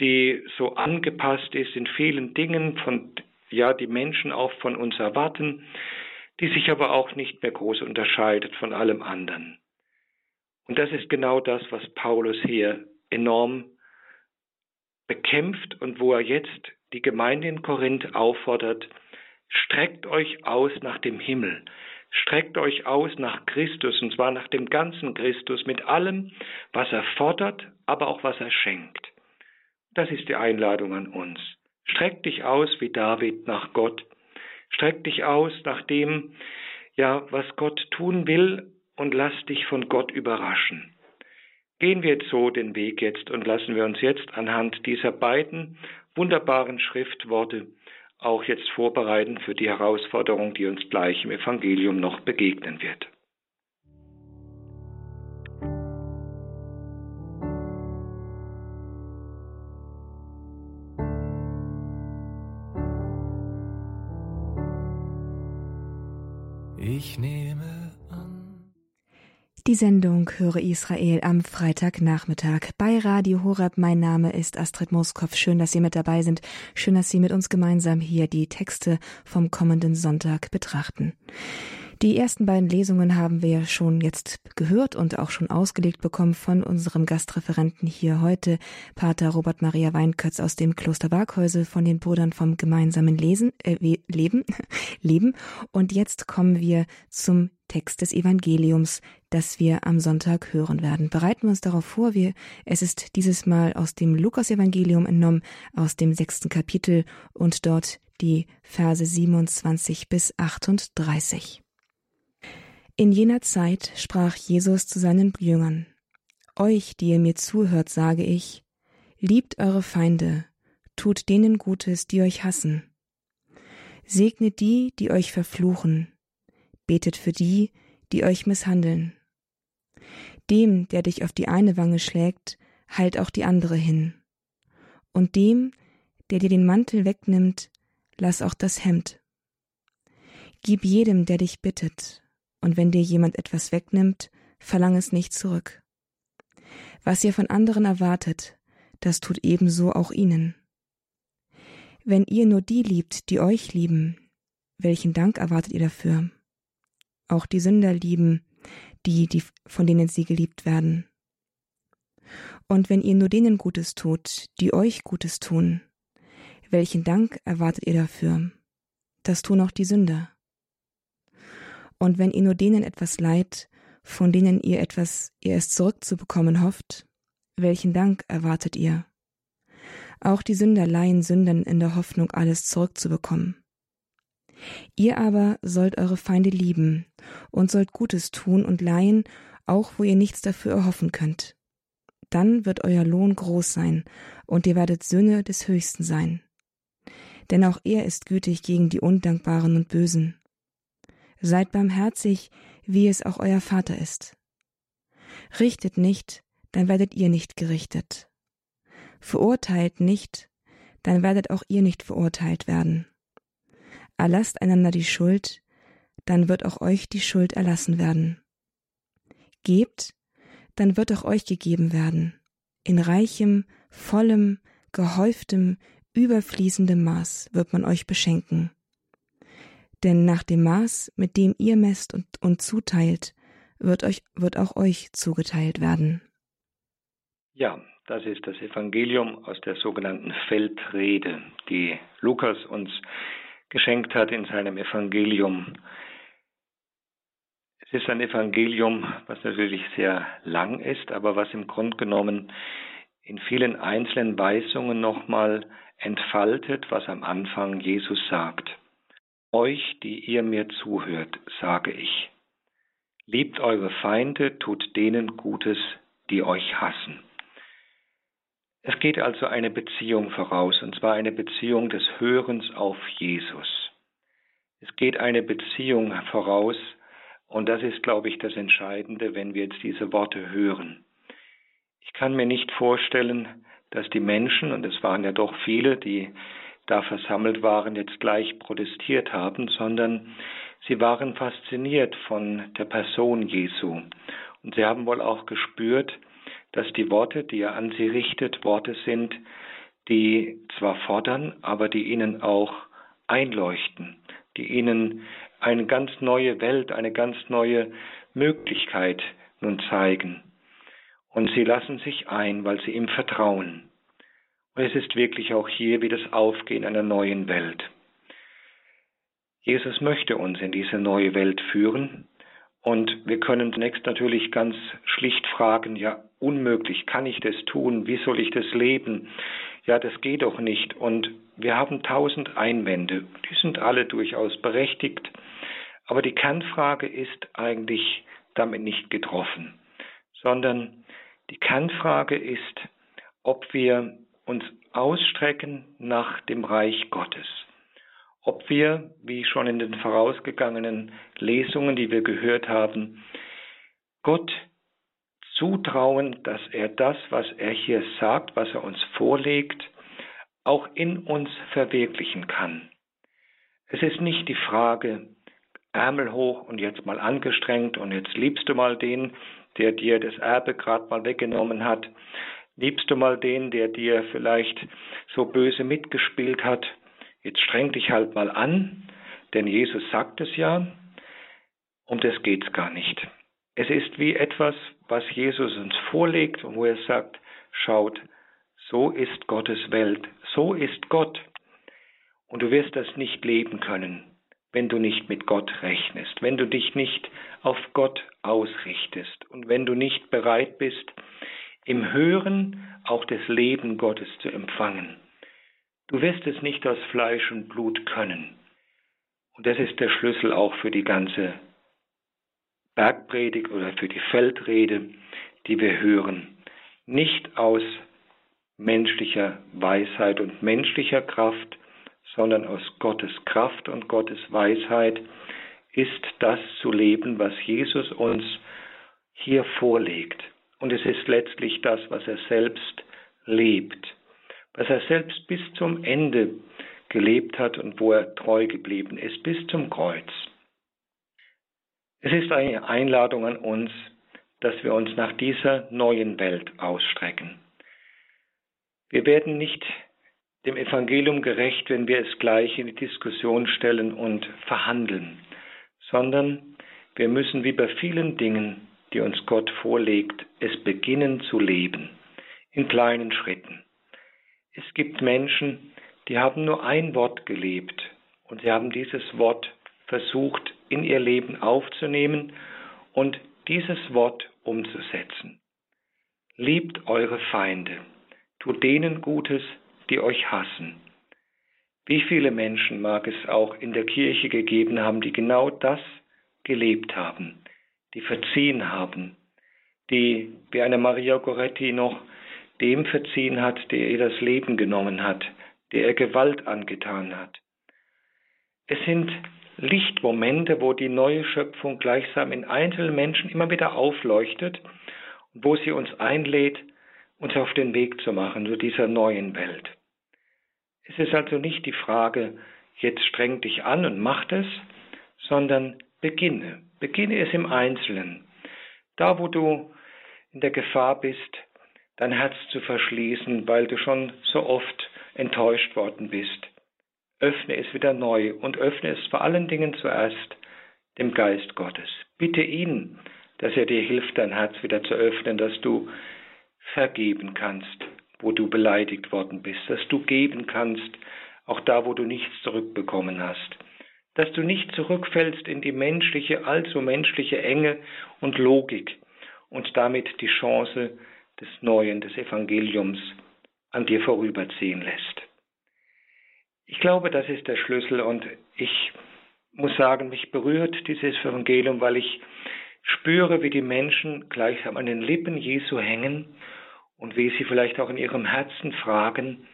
die so angepasst ist in vielen Dingen, von ja die Menschen auch von uns erwarten, die sich aber auch nicht mehr groß unterscheidet von allem anderen. Und das ist genau das, was Paulus hier enorm bekämpft und wo er jetzt die Gemeinde in Korinth auffordert, streckt euch aus nach dem Himmel, streckt euch aus nach Christus, und zwar nach dem ganzen Christus, mit allem, was er fordert, aber auch was er schenkt. Das ist die Einladung an uns. Streck dich aus wie David nach Gott, Streck dich aus nach dem, ja, was Gott tun will und lass dich von Gott überraschen. Gehen wir jetzt so den Weg jetzt und lassen wir uns jetzt anhand dieser beiden wunderbaren Schriftworte auch jetzt vorbereiten für die Herausforderung, die uns gleich im Evangelium noch begegnen wird. Sendung Höre Israel am Freitagnachmittag bei Radio Horeb. Mein Name ist Astrid Moskow. Schön, dass Sie mit dabei sind. Schön, dass Sie mit uns gemeinsam hier die Texte vom kommenden Sonntag betrachten. Die ersten beiden Lesungen haben wir schon jetzt gehört und auch schon ausgelegt bekommen von unserem Gastreferenten hier heute, Pater Robert Maria Weinkötz aus dem Kloster Waghäusel von den Brüdern vom gemeinsamen Lesen, äh, Leben, Leben. Und jetzt kommen wir zum Text des Evangeliums, das wir am Sonntag hören werden. Bereiten wir uns darauf vor, wir, es ist dieses Mal aus dem Lukas-Evangelium entnommen, aus dem sechsten Kapitel und dort die Verse 27 bis 38. In jener Zeit sprach Jesus zu seinen Jüngern, Euch, die ihr mir zuhört, sage ich, liebt eure Feinde, tut denen Gutes, die euch hassen. Segnet die, die euch verfluchen, betet für die, die euch misshandeln. Dem, der dich auf die eine Wange schlägt, halt auch die andere hin. Und dem, der dir den Mantel wegnimmt, lass auch das Hemd. Gib jedem, der dich bittet, und wenn dir jemand etwas wegnimmt, verlang es nicht zurück. Was ihr von anderen erwartet, das tut ebenso auch ihnen. Wenn ihr nur die liebt, die euch lieben, welchen Dank erwartet ihr dafür? Auch die Sünder lieben die, die von denen sie geliebt werden. Und wenn ihr nur denen Gutes tut, die euch Gutes tun, welchen Dank erwartet ihr dafür? Das tun auch die Sünder. Und wenn ihr nur denen etwas leiht, von denen ihr etwas ihr es zurückzubekommen hofft, welchen Dank erwartet ihr? Auch die Sünder leihen Sündern in der Hoffnung, alles zurückzubekommen. Ihr aber sollt eure Feinde lieben und sollt Gutes tun und leihen, auch wo ihr nichts dafür erhoffen könnt. Dann wird euer Lohn groß sein, und ihr werdet Söhne des Höchsten sein. Denn auch er ist gütig gegen die Undankbaren und Bösen. Seid barmherzig, wie es auch euer Vater ist. Richtet nicht, dann werdet ihr nicht gerichtet. Verurteilt nicht, dann werdet auch ihr nicht verurteilt werden. Erlasst einander die Schuld, dann wird auch euch die Schuld erlassen werden. Gebt, dann wird auch euch gegeben werden, in reichem, vollem, gehäuftem, überfließendem Maß wird man euch beschenken. Denn nach dem Maß, mit dem ihr messt und, und zuteilt, wird, euch, wird auch euch zugeteilt werden. Ja, das ist das Evangelium aus der sogenannten Feldrede, die Lukas uns geschenkt hat in seinem Evangelium. Es ist ein Evangelium, was natürlich sehr lang ist, aber was im Grunde genommen in vielen einzelnen Weisungen nochmal entfaltet, was am Anfang Jesus sagt. Euch, die ihr mir zuhört, sage ich. Liebt eure Feinde, tut denen Gutes, die euch hassen. Es geht also eine Beziehung voraus, und zwar eine Beziehung des Hörens auf Jesus. Es geht eine Beziehung voraus, und das ist, glaube ich, das Entscheidende, wenn wir jetzt diese Worte hören. Ich kann mir nicht vorstellen, dass die Menschen, und es waren ja doch viele, die da versammelt waren, jetzt gleich protestiert haben, sondern sie waren fasziniert von der Person Jesu. Und sie haben wohl auch gespürt, dass die Worte, die er an sie richtet, Worte sind, die zwar fordern, aber die ihnen auch einleuchten, die ihnen eine ganz neue Welt, eine ganz neue Möglichkeit nun zeigen. Und sie lassen sich ein, weil sie ihm vertrauen. Und es ist wirklich auch hier wie das Aufgehen einer neuen Welt. Jesus möchte uns in diese neue Welt führen und wir können zunächst natürlich ganz schlicht fragen, ja, unmöglich, kann ich das tun? Wie soll ich das leben? Ja, das geht doch nicht. Und wir haben tausend Einwände. Die sind alle durchaus berechtigt. Aber die Kernfrage ist eigentlich damit nicht getroffen, sondern die Kernfrage ist, ob wir uns ausstrecken nach dem Reich Gottes ob wir, wie schon in den vorausgegangenen Lesungen, die wir gehört haben, Gott zutrauen, dass er das, was er hier sagt, was er uns vorlegt, auch in uns verwirklichen kann. Es ist nicht die Frage, Ärmel hoch und jetzt mal angestrengt und jetzt liebst du mal den, der dir das Erbe gerade mal weggenommen hat, liebst du mal den, der dir vielleicht so böse mitgespielt hat, Jetzt streng dich halt mal an, denn Jesus sagt es ja, um das geht's gar nicht. Es ist wie etwas, was Jesus uns vorlegt und wo er sagt, schaut, so ist Gottes Welt, so ist Gott. Und du wirst das nicht leben können, wenn du nicht mit Gott rechnest, wenn du dich nicht auf Gott ausrichtest und wenn du nicht bereit bist, im Hören auch das Leben Gottes zu empfangen. Du wirst es nicht aus Fleisch und Blut können. Und das ist der Schlüssel auch für die ganze Bergpredigt oder für die Feldrede, die wir hören. Nicht aus menschlicher Weisheit und menschlicher Kraft, sondern aus Gottes Kraft und Gottes Weisheit ist das zu leben, was Jesus uns hier vorlegt. Und es ist letztlich das, was er selbst lebt. Was er selbst bis zum Ende gelebt hat und wo er treu geblieben ist, bis zum Kreuz. Es ist eine Einladung an uns, dass wir uns nach dieser neuen Welt ausstrecken. Wir werden nicht dem Evangelium gerecht, wenn wir es gleich in die Diskussion stellen und verhandeln, sondern wir müssen wie bei vielen Dingen, die uns Gott vorlegt, es beginnen zu leben, in kleinen Schritten. Es gibt Menschen, die haben nur ein Wort gelebt und sie haben dieses Wort versucht in ihr Leben aufzunehmen und dieses Wort umzusetzen. Liebt eure Feinde, tut denen Gutes, die euch hassen. Wie viele Menschen mag es auch in der Kirche gegeben haben, die genau das gelebt haben, die verziehen haben, die wie eine Maria Goretti noch dem verziehen hat, der ihr das Leben genommen hat, der ihr Gewalt angetan hat. Es sind Lichtmomente, wo die neue Schöpfung gleichsam in einzelnen Menschen immer wieder aufleuchtet und wo sie uns einlädt, uns auf den Weg zu machen zu dieser neuen Welt. Es ist also nicht die Frage, jetzt streng dich an und mach es, sondern beginne. Beginne es im Einzelnen. Da, wo du in der Gefahr bist, dein Herz zu verschließen, weil du schon so oft enttäuscht worden bist. Öffne es wieder neu und öffne es vor allen Dingen zuerst dem Geist Gottes. Bitte ihn, dass er dir hilft, dein Herz wieder zu öffnen, dass du vergeben kannst, wo du beleidigt worden bist, dass du geben kannst, auch da, wo du nichts zurückbekommen hast, dass du nicht zurückfällst in die menschliche, allzu menschliche Enge und Logik und damit die Chance des Neuen, des Evangeliums an dir vorüberziehen lässt. Ich glaube, das ist der Schlüssel und ich muss sagen, mich berührt dieses Evangelium, weil ich spüre, wie die Menschen gleichsam an den Lippen Jesu hängen und wie sie vielleicht auch in ihrem Herzen fragen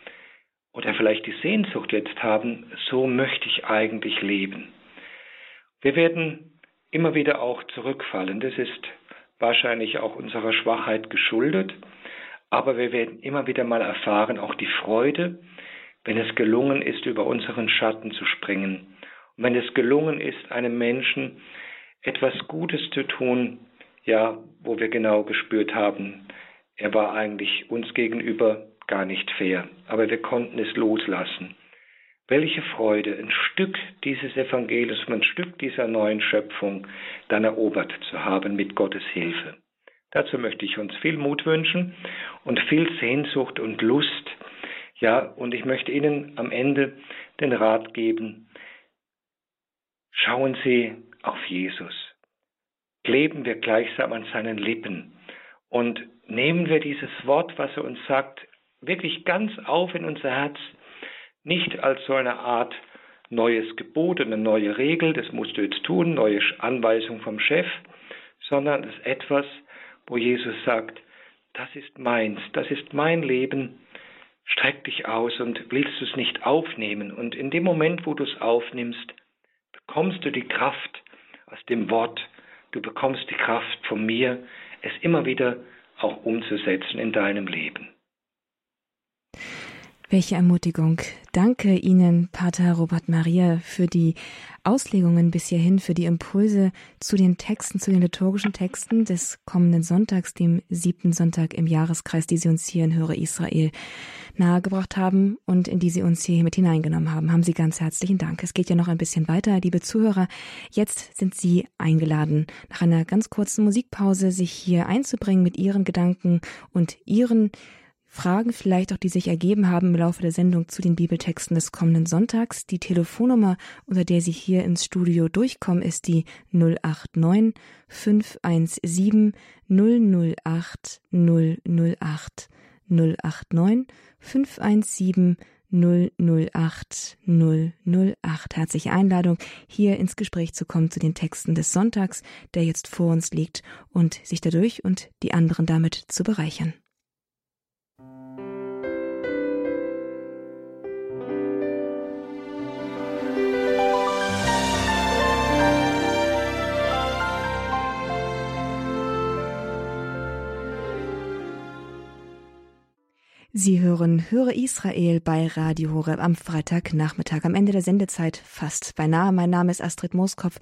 oder vielleicht die Sehnsucht jetzt haben, so möchte ich eigentlich leben. Wir werden immer wieder auch zurückfallen. Das ist wahrscheinlich auch unserer Schwachheit geschuldet, aber wir werden immer wieder mal erfahren, auch die Freude, wenn es gelungen ist, über unseren Schatten zu springen. Und wenn es gelungen ist, einem Menschen etwas Gutes zu tun, ja, wo wir genau gespürt haben, er war eigentlich uns gegenüber gar nicht fair, aber wir konnten es loslassen. Welche Freude, ein Stück dieses Evangeliums, ein Stück dieser neuen Schöpfung dann erobert zu haben mit Gottes Hilfe. Dazu möchte ich uns viel Mut wünschen und viel Sehnsucht und Lust, ja, und ich möchte Ihnen am Ende den Rat geben, schauen Sie auf Jesus. Kleben wir gleichsam an seinen Lippen und nehmen wir dieses Wort, was er uns sagt, wirklich ganz auf in unser Herz, nicht als so eine Art neues Gebot, eine neue Regel, das musst du jetzt tun, neue Anweisung vom Chef, sondern es ist etwas, wo Jesus sagt, das ist meins, das ist mein Leben, streck dich aus und willst du es nicht aufnehmen. Und in dem Moment, wo du es aufnimmst, bekommst du die Kraft aus dem Wort, du bekommst die Kraft von mir, es immer wieder auch umzusetzen in deinem Leben. Welche Ermutigung. Danke Ihnen, Pater Robert Maria, für die Auslegungen bis hierhin, für die Impulse zu den Texten, zu den liturgischen Texten des kommenden Sonntags, dem siebten Sonntag im Jahreskreis, die Sie uns hier in Höre Israel nahegebracht haben und in die Sie uns hier mit hineingenommen haben. Haben Sie ganz herzlichen Dank. Es geht ja noch ein bisschen weiter, liebe Zuhörer. Jetzt sind Sie eingeladen, nach einer ganz kurzen Musikpause sich hier einzubringen mit Ihren Gedanken und Ihren Fragen vielleicht auch, die sich ergeben haben im Laufe der Sendung zu den Bibeltexten des kommenden Sonntags. Die Telefonnummer, unter der Sie hier ins Studio durchkommen, ist die 089 517 008 008 089 517 008 008. Herzliche Einladung, hier ins Gespräch zu kommen zu den Texten des Sonntags, der jetzt vor uns liegt, und sich dadurch und die anderen damit zu bereichern. Sie hören Höre Israel bei Radio Horeb am Freitagnachmittag, am Ende der Sendezeit fast beinahe. Mein Name ist Astrid Mooskopf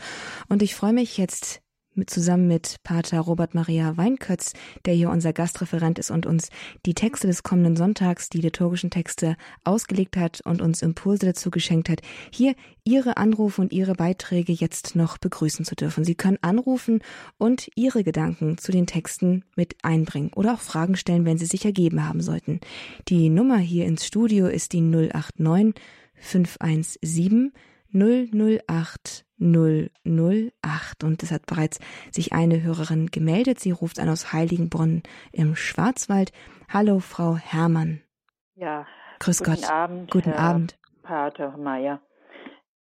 und ich freue mich jetzt mit, zusammen mit Pater Robert Maria Weinkötz, der hier unser Gastreferent ist und uns die Texte des kommenden Sonntags, die liturgischen Texte ausgelegt hat und uns Impulse dazu geschenkt hat, hier Ihre Anrufe und Ihre Beiträge jetzt noch begrüßen zu dürfen. Sie können anrufen und Ihre Gedanken zu den Texten mit einbringen oder auch Fragen stellen, wenn sie sich ergeben haben sollten. Die Nummer hier ins Studio ist die 089 517 008 008 und es hat bereits sich eine Hörerin gemeldet. Sie ruft an aus Heiligenbrunn im Schwarzwald. Hallo, Frau Herrmann. Ja. Grüß guten Gott. Abend. Guten Herr Abend. Pater Meier.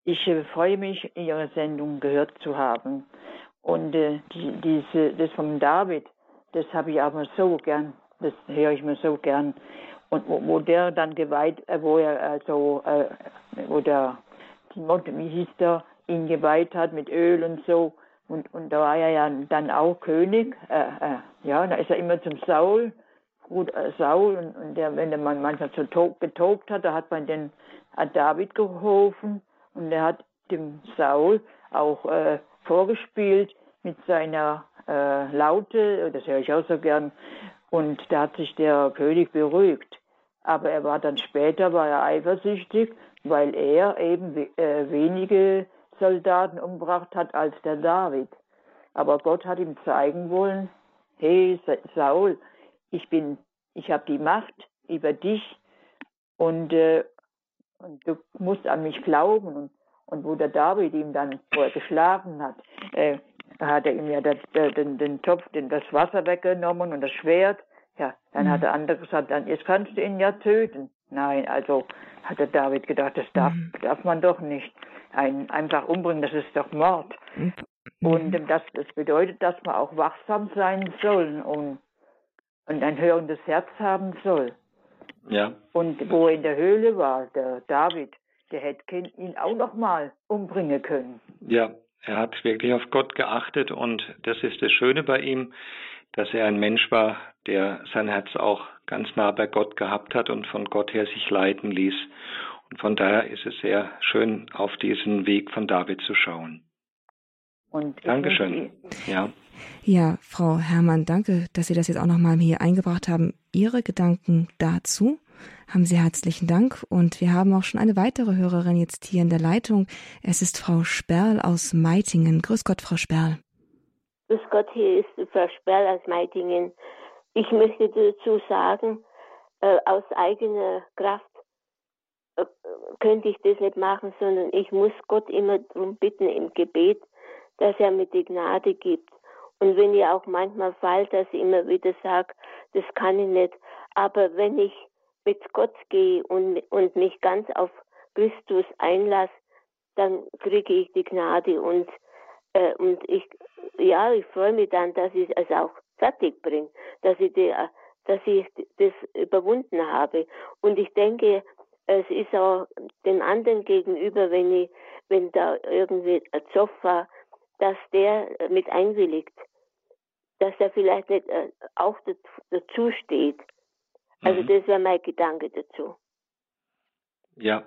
Ich äh, freue mich, Ihre Sendung gehört zu haben. Und äh, die, diese, das von David, das habe ich aber so gern. Das höre ich mir so gern. Und wo, wo der dann geweiht, äh, wo er also, äh, wo der, wie hieß der, ihn geweiht hat mit Öl und so. Und, und da war er ja dann auch König. Äh, äh, ja, da ist er immer zum Saul, gut, äh, Saul, und, und der, wenn der Mann manchmal so to getobt hat, da hat man den, hat David geholfen und er hat dem Saul auch äh, vorgespielt mit seiner äh, Laute, das höre ich auch so gern, und da hat sich der König beruhigt. Aber er war dann später, war er eifersüchtig, weil er eben äh, wenige Soldaten umgebracht hat als der David. Aber Gott hat ihm zeigen wollen, hey Saul, ich bin, ich habe die Macht über dich und, äh, und du musst an mich glauben. Und, und wo der David ihm dann, wo er geschlafen hat, äh, hat er ihm ja das, den, den Topf, den, das Wasser weggenommen und das Schwert. Ja, dann mhm. hat der andere gesagt, dann jetzt kannst du ihn ja töten. Nein, also hat der David gedacht, das darf, mhm. darf man doch nicht einen einfach umbringen, das ist doch Mord. Und das, das bedeutet, dass man auch wachsam sein soll und, und ein hörendes Herz haben soll. Ja. Und wo er in der Höhle war, der David, der hätte ihn auch noch mal umbringen können. Ja, er hat wirklich auf Gott geachtet und das ist das Schöne bei ihm, dass er ein Mensch war, der sein Herz auch ganz nah bei Gott gehabt hat und von Gott her sich leiten ließ. Und von daher ist es sehr schön, auf diesen Weg von David zu schauen. Und Dankeschön. Ja. Ja, Frau Herrmann, danke, dass Sie das jetzt auch nochmal hier eingebracht haben. Ihre Gedanken dazu haben Sie herzlichen Dank. Und wir haben auch schon eine weitere Hörerin jetzt hier in der Leitung. Es ist Frau Sperl aus Meitingen. Grüß Gott, Frau Sperl. Grüß Gott, hier ist Frau Sperl aus Meitingen. Ich möchte dazu sagen, äh, aus eigener Kraft könnte ich das nicht machen, sondern ich muss Gott immer darum bitten im Gebet, dass er mir die Gnade gibt. Und wenn ich auch manchmal fall, dass ich immer wieder sage, das kann ich nicht. Aber wenn ich mit Gott gehe und, und mich ganz auf Christus einlasse, dann kriege ich die Gnade und, äh, und ich, ja, ich freue mich dann, dass ich es auch fertig bringe, dass ich, die, dass ich das überwunden habe. Und ich denke, es ist auch dem anderen gegenüber, wenn ich, wenn da irgendwie ein Zoff war, dass der mit einwilligt, dass er vielleicht nicht äh, auch dazu steht. Also mhm. das wäre mein Gedanke dazu. Ja,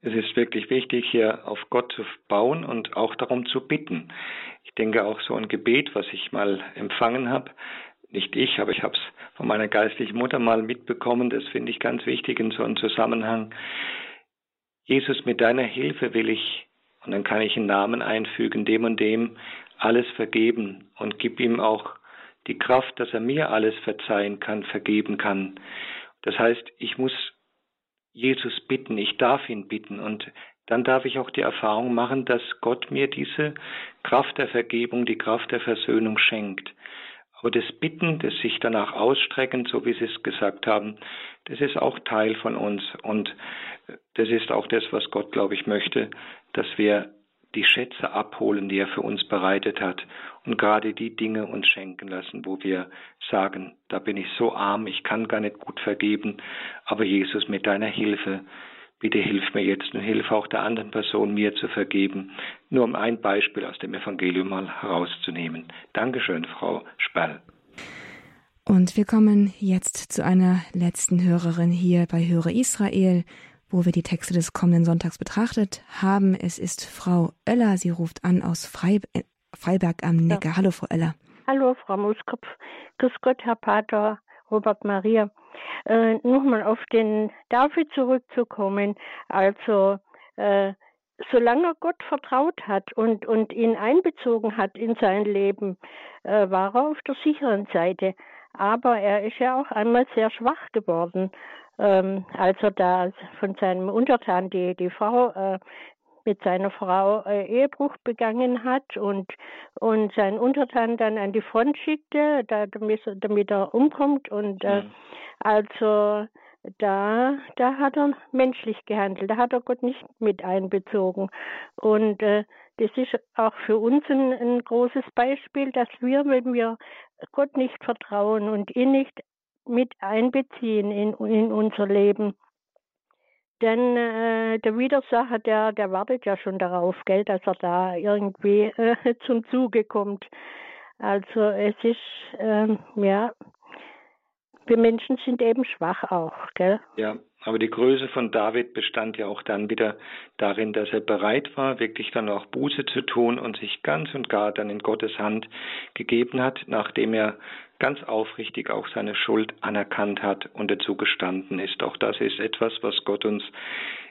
es ist wirklich wichtig, hier auf Gott zu bauen und auch darum zu bitten. Ich denke auch so ein Gebet, was ich mal empfangen habe, nicht ich, aber ich habe es von meiner geistlichen Mutter mal mitbekommen, das finde ich ganz wichtig in so einem Zusammenhang. Jesus, mit deiner Hilfe will ich, und dann kann ich einen Namen einfügen, dem und dem alles vergeben und gib ihm auch die Kraft, dass er mir alles verzeihen kann, vergeben kann. Das heißt, ich muss Jesus bitten, ich darf ihn bitten und dann darf ich auch die Erfahrung machen, dass Gott mir diese Kraft der Vergebung, die Kraft der Versöhnung schenkt. Aber das Bitten, das sich danach ausstrecken, so wie Sie es gesagt haben, das ist auch Teil von uns. Und das ist auch das, was Gott, glaube ich, möchte, dass wir die Schätze abholen, die er für uns bereitet hat und gerade die Dinge uns schenken lassen, wo wir sagen, da bin ich so arm, ich kann gar nicht gut vergeben, aber Jesus, mit deiner Hilfe Bitte hilf mir jetzt und hilf auch der anderen Person, mir zu vergeben. Nur um ein Beispiel aus dem Evangelium mal herauszunehmen. Dankeschön, Frau Spall. Und wir kommen jetzt zu einer letzten Hörerin hier bei Höre Israel, wo wir die Texte des kommenden Sonntags betrachtet haben. Es ist Frau Oeller. Sie ruft an aus Freib Freiberg am Neckar. Ja. Hallo, Frau Oeller. Hallo, Frau Muskopf. Grüß Gott, Herr Pater Robert Maria. Äh, Nochmal auf den David zurückzukommen. Also, äh, solange Gott vertraut hat und, und ihn einbezogen hat in sein Leben, äh, war er auf der sicheren Seite. Aber er ist ja auch einmal sehr schwach geworden, ähm, als er da von seinem Untertan die, die Frau äh, mit seiner Frau äh, Ehebruch begangen hat und, und sein Untertan dann an die Front schickte, da, damit, damit er umkommt. Und äh, also da, da hat er menschlich gehandelt, da hat er Gott nicht mit einbezogen. Und äh, das ist auch für uns ein, ein großes Beispiel, dass wir, wenn wir Gott nicht vertrauen und ihn nicht mit einbeziehen in, in unser Leben, denn äh, der Widersacher, der, der wartet ja schon darauf, gell, dass er da irgendwie äh, zum Zuge kommt. Also es ist, ähm, ja, wir Menschen sind eben schwach auch, gell? Ja, aber die Größe von David bestand ja auch dann wieder darin, dass er bereit war, wirklich dann auch Buße zu tun und sich ganz und gar dann in Gottes Hand gegeben hat, nachdem er ganz aufrichtig auch seine Schuld anerkannt hat und dazu gestanden ist. Auch das ist etwas, was Gott uns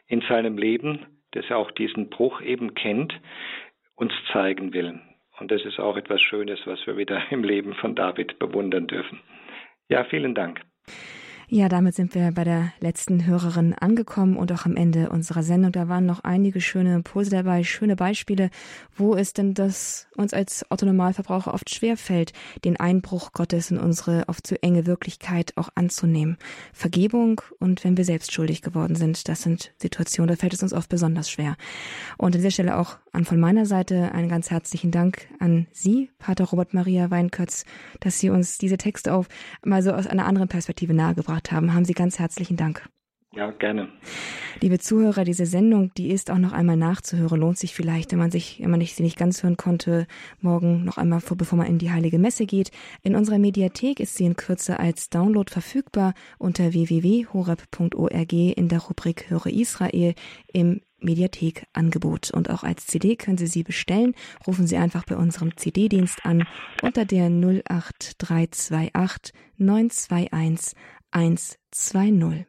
in seinem Leben, das er auch diesen Bruch eben kennt, uns zeigen will. Und das ist auch etwas Schönes, was wir wieder im Leben von David bewundern dürfen. Ja, vielen Dank. Ja, damit sind wir bei der letzten Hörerin angekommen und auch am Ende unserer Sendung. Da waren noch einige schöne Impulse dabei, schöne Beispiele, wo es denn das uns als Autonomalverbraucher oft schwerfällt, den Einbruch Gottes in unsere oft zu enge Wirklichkeit auch anzunehmen. Vergebung und wenn wir selbst schuldig geworden sind, das sind Situationen, da fällt es uns oft besonders schwer. Und an dieser Stelle auch an von meiner Seite einen ganz herzlichen Dank an Sie, Pater Robert Maria Weinkötz, dass Sie uns diese Texte auf mal so aus einer anderen Perspektive nahegebracht haben. Haben Sie ganz herzlichen Dank. Ja, gerne. Liebe Zuhörer, diese Sendung, die ist auch noch einmal nachzuhören. Lohnt sich vielleicht, wenn man sich, wenn man nicht, sie nicht ganz hören konnte, morgen noch einmal vor, bevor man in die Heilige Messe geht. In unserer Mediathek ist sie in Kürze als Download verfügbar unter www.horeb.org in der Rubrik Höre Israel im Mediathek-Angebot. Und auch als CD können Sie sie bestellen. Rufen Sie einfach bei unserem CD-Dienst an unter der 08328 921 120.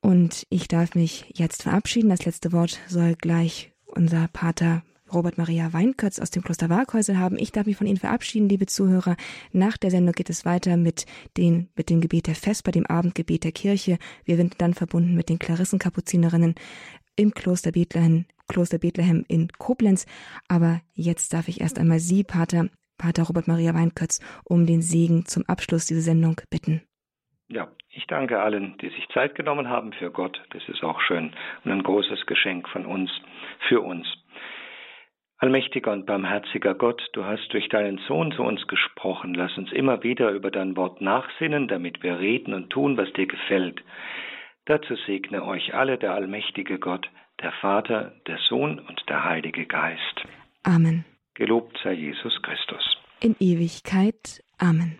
Und ich darf mich jetzt verabschieden. Das letzte Wort soll gleich unser Pater Robert Maria Weinkötz aus dem Kloster Waghäusel haben. Ich darf mich von Ihnen verabschieden, liebe Zuhörer. Nach der Sendung geht es weiter mit, den, mit dem Gebet der Vesper, dem Abendgebet der Kirche. Wir sind dann verbunden mit den Klarissenkapuzinerinnen im Kloster Bethlehem, Kloster Bethlehem in Koblenz. Aber jetzt darf ich erst einmal Sie, Pater, Pater Robert Maria Weinkötz, um den Segen zum Abschluss dieser Sendung bitten. Ja, ich danke allen, die sich Zeit genommen haben für Gott. Das ist auch schön und ein großes Geschenk von uns, für uns. Allmächtiger und barmherziger Gott, du hast durch deinen Sohn zu uns gesprochen. Lass uns immer wieder über dein Wort nachsinnen, damit wir reden und tun, was dir gefällt. Dazu segne euch alle der allmächtige Gott, der Vater, der Sohn und der Heilige Geist. Amen. Gelobt sei Jesus Christus. In Ewigkeit. Amen.